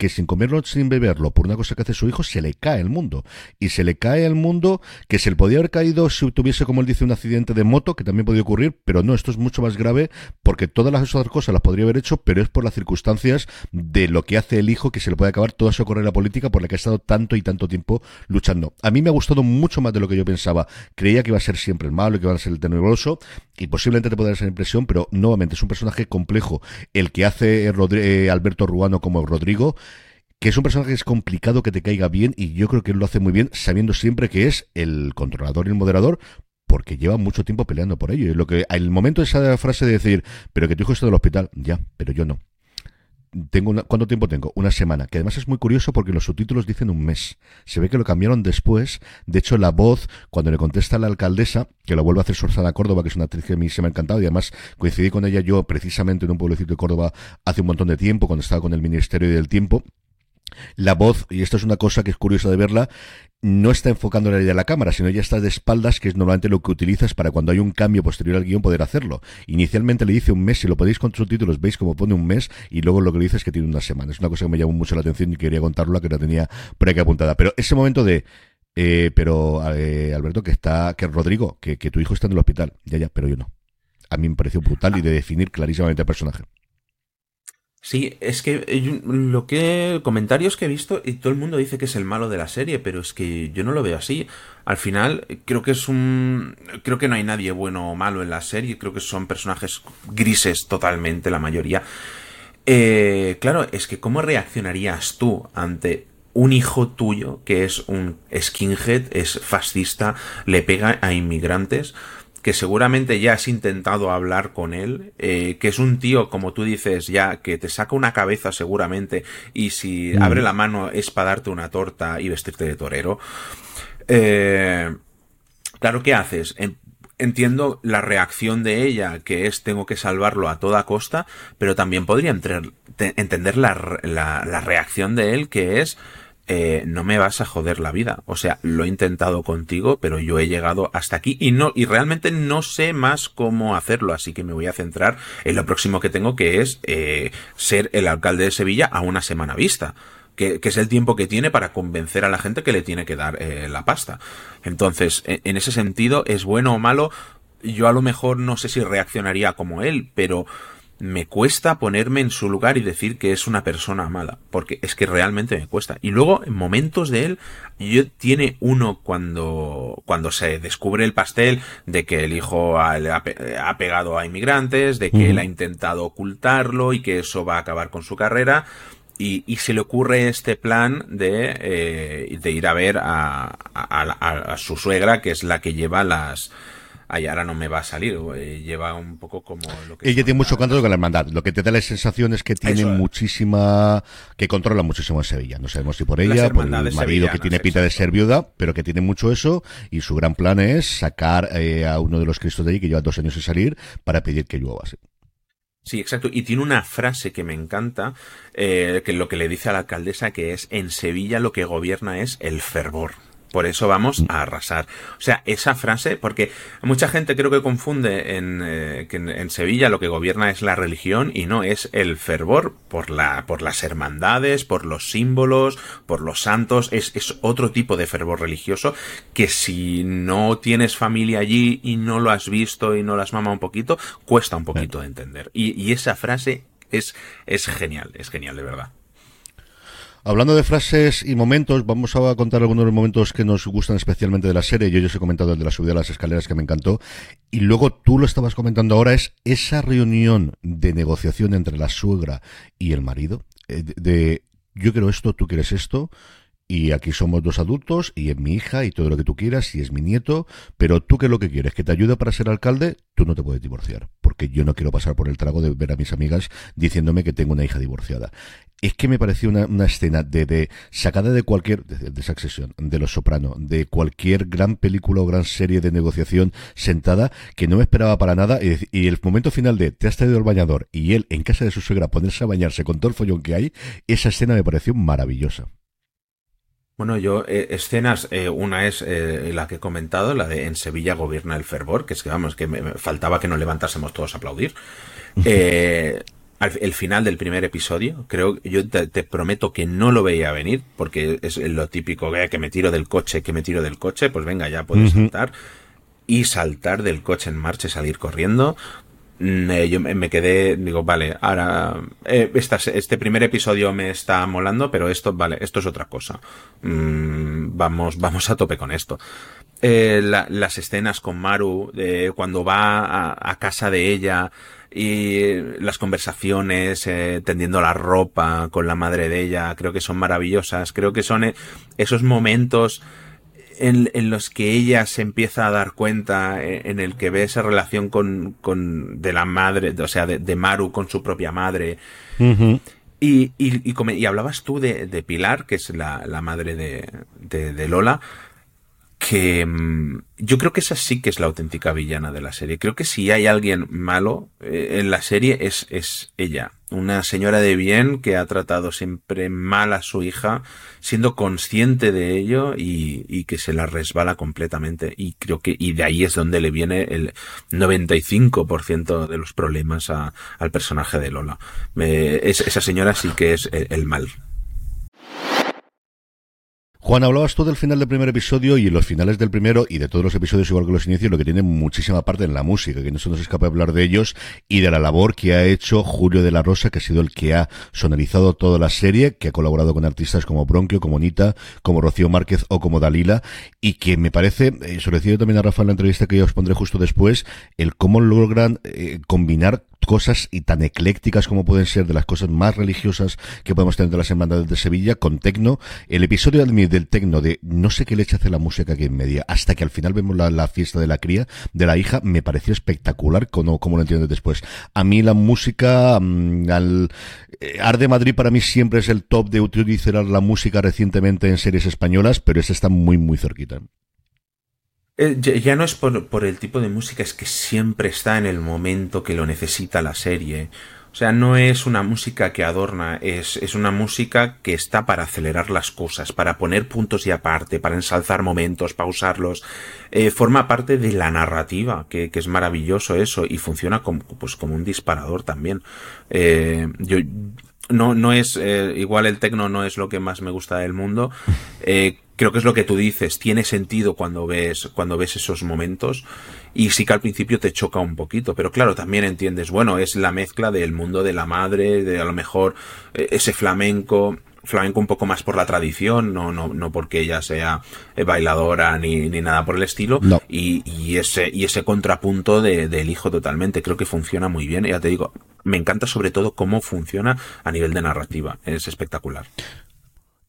que sin comerlo, sin beberlo, por una cosa que hace su hijo, se le cae el mundo. Y se le cae el mundo que se le podía haber caído si tuviese, como él dice, un accidente de moto, que también podía ocurrir, pero no, esto es mucho más grave porque todas las otras cosas las podría haber hecho, pero es por las circunstancias de lo que hace el hijo que se le puede acabar toda su carrera política por la que ha estado tanto y tanto tiempo luchando. A mí me ha gustado mucho más de lo que yo pensaba. Creía que iba a ser siempre el malo que iba a ser el tenebroso, y posiblemente te pueda dar esa impresión, pero nuevamente es un personaje complejo. El que hace eh, Alberto Ruano como Rodrigo, que es un personaje que es complicado que te caiga bien y yo creo que él lo hace muy bien sabiendo siempre que es el controlador y el moderador porque lleva mucho tiempo peleando por ello. Y lo que al momento de esa frase de decir, pero que tu hijo está en el hospital, ya, pero yo no tengo una, ¿cuánto tiempo tengo? Una semana, que además es muy curioso porque los subtítulos dicen un mes. Se ve que lo cambiaron después. De hecho, la voz, cuando le contesta a la alcaldesa, que lo vuelve a hacer Sorzana Córdoba, que es una actriz que a mí se me ha encantado, y además coincidí con ella yo precisamente en un pueblecito de Córdoba hace un montón de tiempo, cuando estaba con el Ministerio del Tiempo, la voz, y esto es una cosa que es curiosa de verla, no está enfocando la idea de la cámara, sino ya está de espaldas, que es normalmente lo que utilizas para cuando hay un cambio posterior al guion poder hacerlo. Inicialmente le dice un mes, si lo podéis con subtítulos, veis como pone un mes, y luego lo que le dice es que tiene una semana. Es una cosa que me llamó mucho la atención y quería contarlo, que la tenía por aquí apuntada. Pero ese momento de, eh, pero eh, Alberto, que está, que Rodrigo, que, que tu hijo está en el hospital, ya, ya, pero yo no. A mí me pareció brutal y de definir clarísimamente al personaje. Sí, es que lo que comentarios que he visto y todo el mundo dice que es el malo de la serie, pero es que yo no lo veo así. Al final creo que es un creo que no hay nadie bueno o malo en la serie, creo que son personajes grises totalmente la mayoría. Eh, claro, es que cómo reaccionarías tú ante un hijo tuyo que es un skinhead, es fascista, le pega a inmigrantes que seguramente ya has intentado hablar con él, eh, que es un tío, como tú dices, ya que te saca una cabeza seguramente y si mm. abre la mano es para darte una torta y vestirte de torero. Eh, claro, ¿qué haces? Entiendo la reacción de ella, que es tengo que salvarlo a toda costa, pero también podría entender la, la reacción de él, que es eh, no me vas a joder la vida. O sea, lo he intentado contigo, pero yo he llegado hasta aquí y no, y realmente no sé más cómo hacerlo, así que me voy a centrar en lo próximo que tengo, que es eh, ser el alcalde de Sevilla a una semana vista. Que, es el tiempo que tiene para convencer a la gente que le tiene que dar eh, la pasta. Entonces, en, en ese sentido, es bueno o malo. Yo a lo mejor no sé si reaccionaría como él, pero me cuesta ponerme en su lugar y decir que es una persona mala, porque es que realmente me cuesta. Y luego, en momentos de él, yo, tiene uno cuando, cuando se descubre el pastel de que el hijo ha, ha, pegado a inmigrantes, de que él ha intentado ocultarlo y que eso va a acabar con su carrera. Y, y, se le ocurre este plan de, eh, de ir a ver a, a, a, su suegra, que es la que lleva las, ay, ahora no me va a salir, eh, lleva un poco como lo que... Ella tiene mucho control con la hermandad, lo que te da la sensación es que tiene muchísima, que controla muchísimo en Sevilla, no sabemos si por ella, por el marido que tiene pinta de ser viuda, pero que tiene mucho eso, y su gran plan es sacar eh, a uno de los cristos de allí, que lleva dos años sin salir, para pedir que llueva. Sí, exacto. Y tiene una frase que me encanta, eh, que lo que le dice a la alcaldesa, que es, en Sevilla lo que gobierna es el fervor. Por eso vamos a arrasar. O sea, esa frase, porque mucha gente creo que confunde en, eh, que en, Sevilla lo que gobierna es la religión y no es el fervor por la, por las hermandades, por los símbolos, por los santos. Es, es otro tipo de fervor religioso que si no tienes familia allí y no lo has visto y no las mama un poquito, cuesta un poquito de entender. Y, y esa frase es, es genial, es genial de verdad. Hablando de frases y momentos, vamos a contar algunos de los momentos que nos gustan especialmente de la serie. Yo ya os he comentado el de la subida a las escaleras que me encantó. Y luego tú lo estabas comentando ahora, es esa reunión de negociación entre la suegra y el marido. Eh, de, yo quiero esto, tú quieres esto y aquí somos dos adultos y es mi hija y todo lo que tú quieras y es mi nieto, pero tú qué es lo que quieres, que te ayude para ser alcalde, tú no te puedes divorciar, porque yo no quiero pasar por el trago de ver a mis amigas diciéndome que tengo una hija divorciada es que me pareció una, una escena de, de, sacada de cualquier, de, de Succession, de Los Soprano, de cualquier gran película o gran serie de negociación sentada que no me esperaba para nada y, y, el momento final de te has traído el bañador y él en casa de su suegra ponerse a bañarse con todo el follón que hay, esa escena me pareció maravillosa. Bueno, yo, eh, escenas, eh, una es eh, la que he comentado, la de En Sevilla gobierna el fervor, que es que vamos, que me, me faltaba que nos levantásemos todos a aplaudir. Eh, al, el final del primer episodio, creo, yo te, te, prometo que no lo veía venir, porque es lo típico, que me tiro del coche, que me tiro del coche, pues venga, ya puedes uh -huh. saltar. Y saltar del coche en marcha y salir corriendo, yo me quedé, digo, vale, ahora, eh, este primer episodio me está molando, pero esto, vale, esto es otra cosa. Mm, vamos, vamos a tope con esto. Eh, la, las escenas con Maru, eh, cuando va a, casa de ella y las conversaciones, eh, tendiendo la ropa con la madre de ella, creo que son maravillosas. Creo que son esos momentos en, en, los que ella se empieza a dar cuenta, en, en el que ve esa relación con, con de la madre, o sea, de, de Maru con su propia madre. Uh -huh. Y, y, y, y, hablabas tú de, de, Pilar, que es la, la madre de, de, de Lola que mmm, yo creo que esa sí que es la auténtica villana de la serie. Creo que si hay alguien malo eh, en la serie es, es ella. Una señora de bien que ha tratado siempre mal a su hija, siendo consciente de ello y, y, que se la resbala completamente. Y creo que, y de ahí es donde le viene el 95% de los problemas a, al personaje de Lola. Eh, es, esa señora sí que es el mal. Juan, hablabas tú del final del primer episodio y los finales del primero y de todos los episodios igual que los inicios, lo que tiene muchísima parte en la música, que no se nos escapa hablar de ellos y de la labor que ha hecho Julio de la Rosa, que ha sido el que ha sonorizado toda la serie, que ha colaborado con artistas como Bronquio, como Nita, como Rocío Márquez o como Dalila, y que me parece, eh, decía también a Rafa en la entrevista que ya os pondré justo después, el cómo logran eh, combinar cosas y tan eclécticas como pueden ser de las cosas más religiosas que podemos tener de las hermandades de Sevilla con tecno. El episodio del, tecno de no sé qué leche hace la música aquí en media, hasta que al final vemos la, la fiesta de la cría de la hija, me pareció espectacular como, como lo entiendes después. A mí la música, um, al eh, Arde Madrid para mí siempre es el top de utilizar la música recientemente en series españolas, pero esta está muy muy cerquita. Eh, ya no es por, el tipo de música, es que siempre está en el momento que lo necesita la serie. O sea, no es una música que adorna, es, es una música que está para acelerar las cosas, para poner puntos y aparte, para ensalzar momentos, pausarlos. Eh, forma parte de la narrativa, que, que, es maravilloso eso, y funciona como, pues, como un disparador también. Eh, yo, no, no es, igual el tecno no es lo que más me gusta del mundo. Creo que es lo que tú dices, tiene sentido cuando ves, cuando ves esos momentos y sí que al principio te choca un poquito, pero claro, también entiendes, bueno, es la mezcla del mundo de la madre, de a lo mejor eh, ese flamenco, flamenco un poco más por la tradición, no, no, no porque ella sea eh, bailadora ni, ni nada por el estilo, y, y, ese, y ese contrapunto de, del hijo totalmente, creo que funciona muy bien, ya te digo, me encanta sobre todo cómo funciona a nivel de narrativa, es espectacular.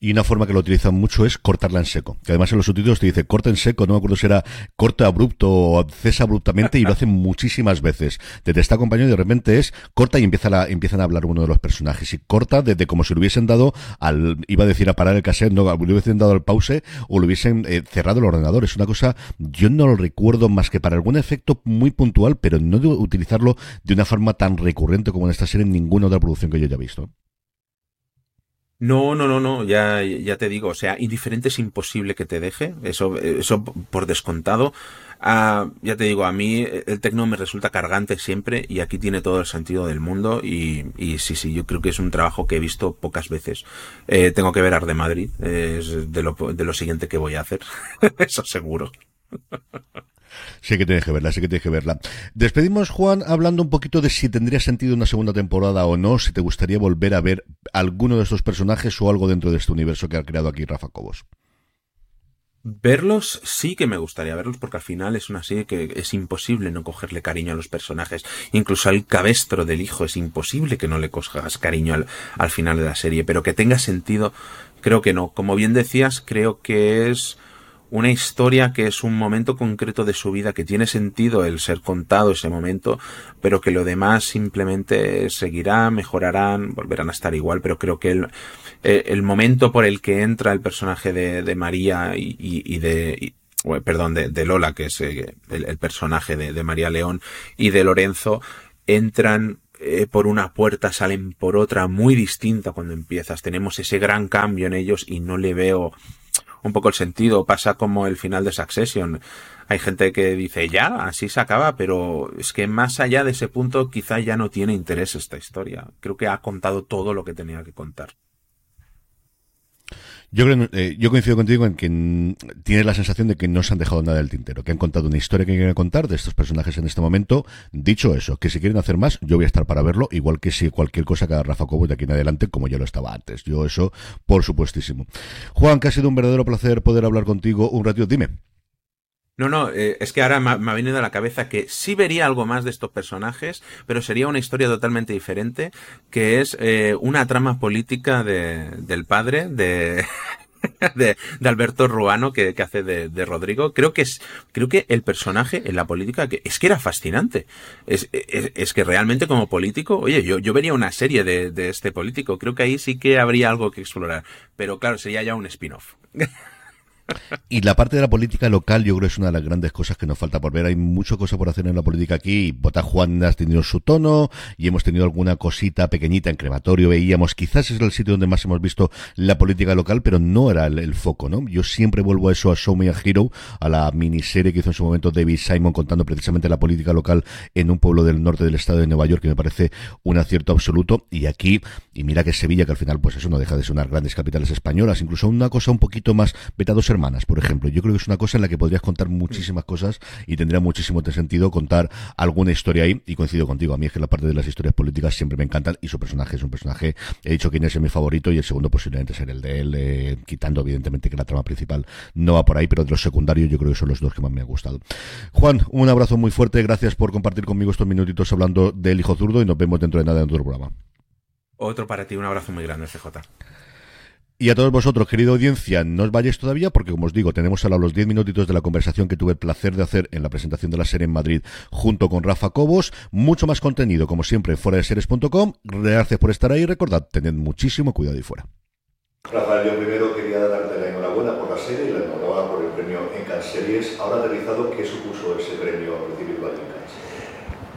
Y una forma que lo utilizan mucho es cortarla en seco. Que además en los subtítulos te dice corta en seco, no me acuerdo si era corta abrupto o cesa abruptamente y lo hacen muchísimas veces. Te, te está y de repente es corta y empieza la, empiezan a hablar uno de los personajes. Y corta desde como si lo hubiesen dado al, iba a decir a parar el cassette, no, lo hubiesen dado al pause o lo hubiesen eh, cerrado el ordenador. Es una cosa, yo no lo recuerdo más que para algún efecto muy puntual, pero no de utilizarlo de una forma tan recurrente como en esta serie en ninguna otra producción que yo haya visto. No, no, no, no, ya, ya te digo, o sea, indiferente es imposible que te deje, eso, eso por descontado. Ah, ya te digo, a mí el tecno me resulta cargante siempre y aquí tiene todo el sentido del mundo y, y sí, sí, yo creo que es un trabajo que he visto pocas veces. Eh, tengo que ver Ar de Madrid, es de lo, de lo siguiente que voy a hacer, eso seguro. Sí que tienes que verla, sí que tienes que verla. Despedimos, Juan, hablando un poquito de si tendría sentido una segunda temporada o no, si te gustaría volver a ver alguno de estos personajes o algo dentro de este universo que ha creado aquí Rafa Cobos. Verlos sí que me gustaría verlos porque al final es una serie que es imposible no cogerle cariño a los personajes. Incluso al cabestro del hijo es imposible que no le cojas cariño al, al final de la serie. Pero que tenga sentido, creo que no. Como bien decías, creo que es una historia que es un momento concreto de su vida, que tiene sentido el ser contado ese momento, pero que lo demás simplemente seguirá, mejorarán, volverán a estar igual, pero creo que el, eh, el momento por el que entra el personaje de, de María y, y, de... perdón, de, Lola, que es eh, el, el personaje de, de María León, y de Lorenzo, entran eh, por una puerta, salen por otra, muy distinta cuando empiezas. Tenemos ese gran cambio en ellos y no le veo un poco el sentido. Pasa como el final de Succession. Hay gente que dice, ya, así se acaba, pero es que más allá de ese punto quizá ya no tiene interés esta historia. Creo que ha contado todo lo que tenía que contar. Yo creo, eh, yo coincido contigo en que tienes la sensación de que no se han dejado nada del tintero, que han contado una historia que quieren contar de estos personajes en este momento. Dicho eso, que si quieren hacer más, yo voy a estar para verlo, igual que si cualquier cosa que haga Rafa Cobo de aquí en adelante, como yo lo estaba antes. Yo eso, por supuestísimo. Juan, que ha sido un verdadero placer poder hablar contigo un ratito. Dime. No, no, eh, es que ahora me ha, venido a la cabeza que sí vería algo más de estos personajes, pero sería una historia totalmente diferente, que es eh, una trama política de, del padre de, de, de, Alberto Ruano que, que hace de, de, Rodrigo. Creo que es, creo que el personaje en la política que es que era fascinante. Es, es, es que realmente como político, oye, yo, yo vería una serie de, de este político. Creo que ahí sí que habría algo que explorar. Pero claro, sería ya un spin-off. Y la parte de la política local yo creo es una de las grandes cosas que nos falta por ver. Hay muchas cosas por hacer en la política aquí. Bota Juan ha tenido su tono y hemos tenido alguna cosita pequeñita en crematorio. Veíamos, quizás es el sitio donde más hemos visto la política local, pero no era el, foco, ¿no? Yo siempre vuelvo a eso, a Show Me a Hero, a la miniserie que hizo en su momento David Simon contando precisamente la política local en un pueblo del norte del estado de Nueva York, que me parece un acierto absoluto. Y aquí, y mira que Sevilla, que al final, pues eso no deja de ser unas grandes capitales españolas, incluso una cosa un poquito más, vetados por ejemplo. Yo creo que es una cosa en la que podrías contar muchísimas cosas y tendría muchísimo sentido contar alguna historia ahí. Y coincido contigo, a mí es que la parte de las historias políticas siempre me encantan y su personaje es un personaje, he dicho quién es mi favorito y el segundo posiblemente ser el de él, eh, quitando evidentemente que la trama principal no va por ahí, pero de los secundarios yo creo que son los dos que más me han gustado. Juan, un abrazo muy fuerte, gracias por compartir conmigo estos minutitos hablando del hijo zurdo y nos vemos dentro de nada en otro programa. Otro para ti, un abrazo muy grande, CJ. Y a todos vosotros, querida audiencia, no os vayáis todavía porque, como os digo, tenemos ahora los 10 minutitos de la conversación que tuve el placer de hacer en la presentación de la serie en Madrid junto con Rafa Cobos. Mucho más contenido, como siempre, en fuera de series.com. Gracias por estar ahí. Recordad, tened muchísimo cuidado ahí fuera. Rafael, yo primero quería darte la enhorabuena por la serie y la enhorabuena por el premio en Series. Ahora aterrizado, ¿qué supuso ese premio recibido en?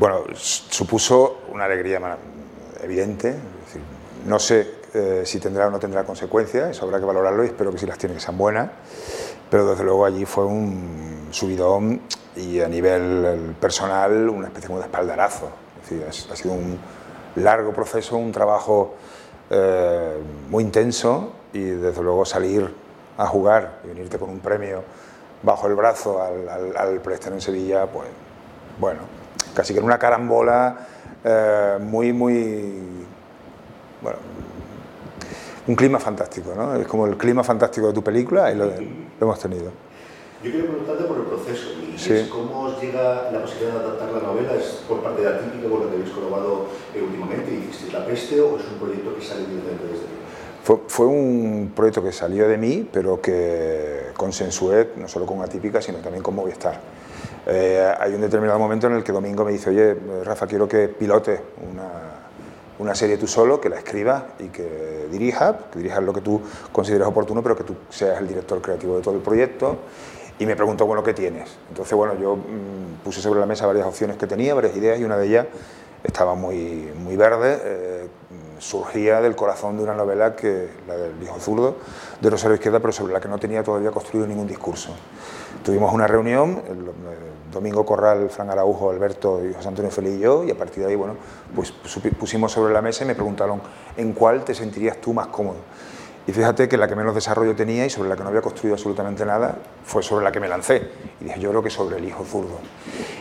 Bueno, supuso una alegría evidente. Es decir, no sé eh, si tendrá o no tendrá consecuencias, eso habrá que valorarlo y espero que si las tiene que sean buenas, pero desde luego allí fue un subidón y a nivel personal una especie de espaldarazo. Es ha sido un largo proceso, un trabajo eh, muy intenso y desde luego salir a jugar y venirte con un premio bajo el brazo al, al, al en Sevilla, pues bueno, casi que en una carambola eh, muy, muy, bueno, un clima fantástico, ¿no? Es como el clima fantástico de tu película y lo, lo hemos tenido. Yo quiero preguntarte por el proceso. Y sí. ¿Cómo os llega la posibilidad de adaptar la novela? ¿Es por parte de Atípica, con la que habéis colaborado eh, últimamente hicisteis La Peste, o es un proyecto que sale directamente desde ti? Fue, fue, un proyecto que salió de mí, pero que consensué no solo con Atípica, sino también con Movistar. Eh, hay un determinado momento en el que Domingo me dice, oye, Rafa, quiero que pilote una, una serie tú solo, que la escribas y que dirijas, que dirijas lo que tú consideres oportuno, pero que tú seas el director creativo de todo el proyecto. Y me preguntó, bueno, ¿qué tienes? Entonces, bueno, yo mmm, puse sobre la mesa varias opciones que tenía, varias ideas, y una de ellas estaba muy, muy verde, eh, surgía del corazón de una novela, que la del hijo zurdo, de Rosario Izquierda, pero sobre la que no tenía todavía construido ningún discurso. Tuvimos una reunión, Domingo Corral, Fran Araujo, Alberto y José Antonio Feliz y yo, y a partir de ahí, bueno, pues pusimos sobre la mesa y me preguntaron en cuál te sentirías tú más cómodo. Y fíjate que la que menos desarrollo tenía y sobre la que no había construido absolutamente nada fue sobre la que me lancé. Y dije, yo creo que sobre el hijo zurdo.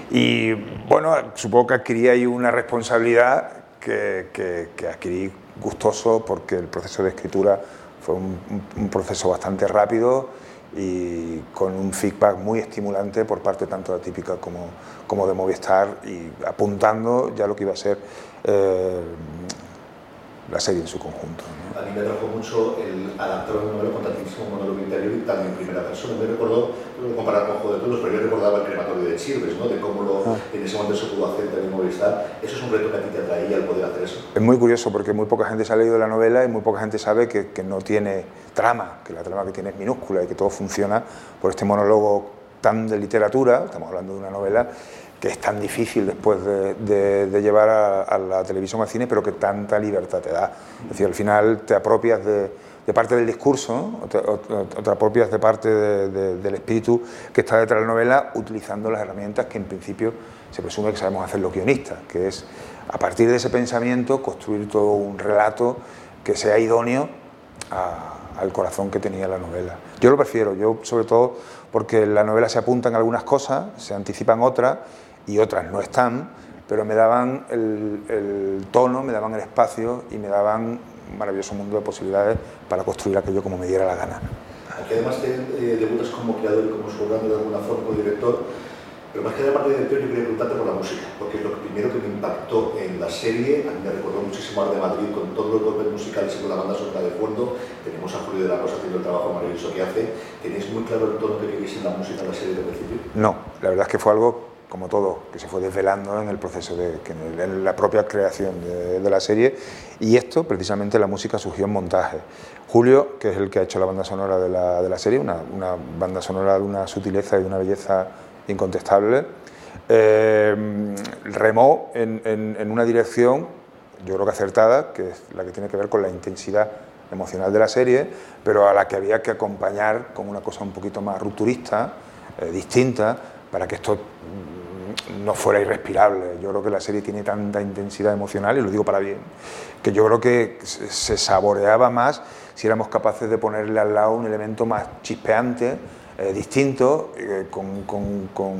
Y bueno, supongo que adquirí ahí una responsabilidad que, que, adquirí gustoso porque el proceso de escritura fue un proceso bastante rápido y con un feedback muy estimulante por parte tanto de Típica como, como de Movistar y apuntando ya lo que iba a ser eh, la serie en su conjunto. A mí me atrajo mucho el adaptar una novela con tantísimo monólogo interior y también en primera persona. Me recordó, no comparar con Juego de Todos, pero yo recordaba el crematorio de Chirves, ¿no? de cómo lo, ah. en ese momento se pudo hacer también Movistar. ¿Eso es un reto que a ti te atraía el poder hacer eso? Es muy curioso porque muy poca gente se ha leído la novela y muy poca gente sabe que, que no tiene trama, que la trama que tiene es minúscula y que todo funciona por este monólogo tan de literatura, estamos hablando de una novela que es tan difícil después de, llevar a, la televisión al cine, pero que tanta libertad te da. Es decir, al final te apropias de, parte del discurso, o te, o, te apropias de parte de, del espíritu que está detrás de la novela, utilizando las herramientas que en principio se presume que sabemos hacer los guionistas, que es a partir de ese pensamiento construir todo un relato que sea idóneo a, al corazón que tenía la novela. Yo lo prefiero, yo sobre todo porque en la novela se apuntan algunas cosas, se anticipan otras y otras no están, pero me daban el, el, tono, me daban el espacio y me daban un maravilloso mundo de posibilidades para construir aquello como me diera la gana. Aquí además te eh, debutas como creador y como showrunner de alguna forma, como director, pero más que de parte de director yo quería preguntarte por la música, porque lo primero que me impactó en la serie, a mí me recordó muchísimo Arte de Madrid con todos los golpes musicales y con la banda sonora de fondo, tenemos a Julio de la Rosa haciendo el trabajo maravilloso que hace, ¿tenéis muy claro el tono que queréis en la música en la serie de principio? No, la verdad es que fue algo como todo, que se fue desvelando en el proceso de en la propia creación de, la serie. Y esto, precisamente, la música surgió en montaje. Julio, que es el que ha hecho la banda sonora de la, de la serie, una, una, banda sonora de una sutileza y de una belleza incontestable, eh, remó en, en, en una dirección, yo creo que acertada, que es la que tiene que ver con la intensidad emocional de la serie, pero a la que había que acompañar con una cosa un poquito más rupturista, eh, distinta, para que esto no fuera irrespirable. Yo creo que la serie tiene tanta intensidad emocional, y lo digo para bien, que yo creo que se saboreaba más si éramos capaces de ponerle al lado un elemento más chispeante, eh, distinto, eh, con, con, con,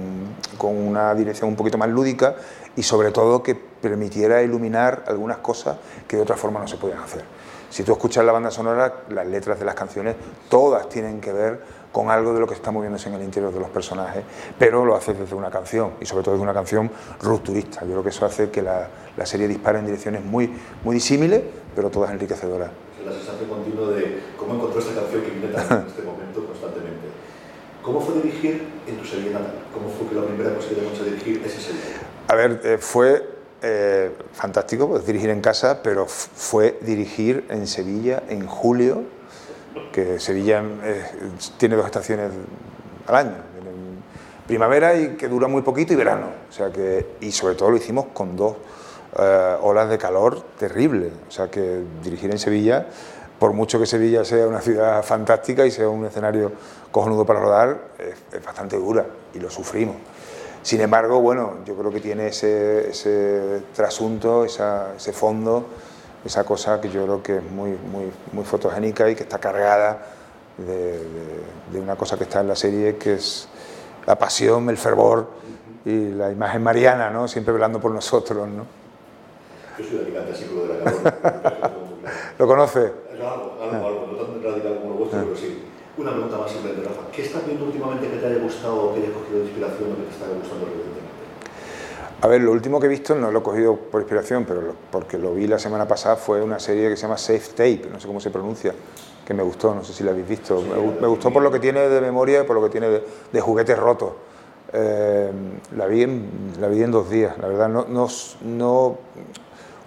con, una dirección un poquito más lúdica y sobre todo que permitiera iluminar algunas cosas que de otra forma no se podían hacer. Si tú escuchas la banda sonora, las letras de las canciones, todas tienen que ver con algo de lo que está moviéndose en el interior de los personajes, pero lo haces desde una canción y sobre todo desde una canción rupturista. Yo creo que eso hace que la, la serie dispare en direcciones muy, muy disímiles, pero todas enriquecedoras. La sensación continua de cómo encontró esta canción que viene también en este momento constantemente. ¿Cómo fue dirigir en tu serie natal? ¿Cómo fue que la primera cosa que te a dirigir esa serie? A ver, eh, fue eh, fantástico pues, dirigir en casa, pero fue dirigir en Sevilla en julio que Sevilla eh, tiene dos estaciones al año, primavera y que dura muy poquito y verano, o sea que, y sobre todo lo hicimos con dos eh, olas de calor terribles, o sea que dirigir en Sevilla, por mucho que Sevilla sea una ciudad fantástica y sea un escenario cojonudo para rodar, es, bastante dura y lo sufrimos. Sin embargo, bueno, yo creo que tiene ese, ese trasunto, ese fondo esa cosa que yo creo que es muy, muy, muy fotogénica y que está cargada de, una cosa que está en la serie, que es la pasión, el fervor y la imagen mariana, ¿no? siempre velando por nosotros. ¿no? Yo soy radical clásico de la calor. ¿Lo conoce? Algo, algo, algo, no tan radical como lo vuestro, pero sí. Una pregunta más simplemente, Rafa. ¿Qué estás viendo últimamente que te haya gustado o que hayas cogido de inspiración o que te está gustando? A ver, lo último que he visto no lo he cogido por inspiración, pero porque lo vi la semana pasada fue una serie que se llama Safe Tape, no sé cómo se pronuncia, que me gustó, no sé si la habéis visto. me, gustó por lo que tiene de memoria y por lo que tiene de, juguetes rotos. Eh, la, vi en, la vi en dos días, la verdad. No, no, no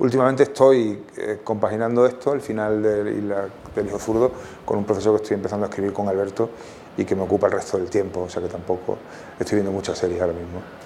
últimamente estoy eh, compaginando esto, el final del, del Hijo Zurdo, con un proceso que estoy empezando a escribir con Alberto y que me ocupa el resto del tiempo, o sea que tampoco estoy viendo muchas series ahora mismo.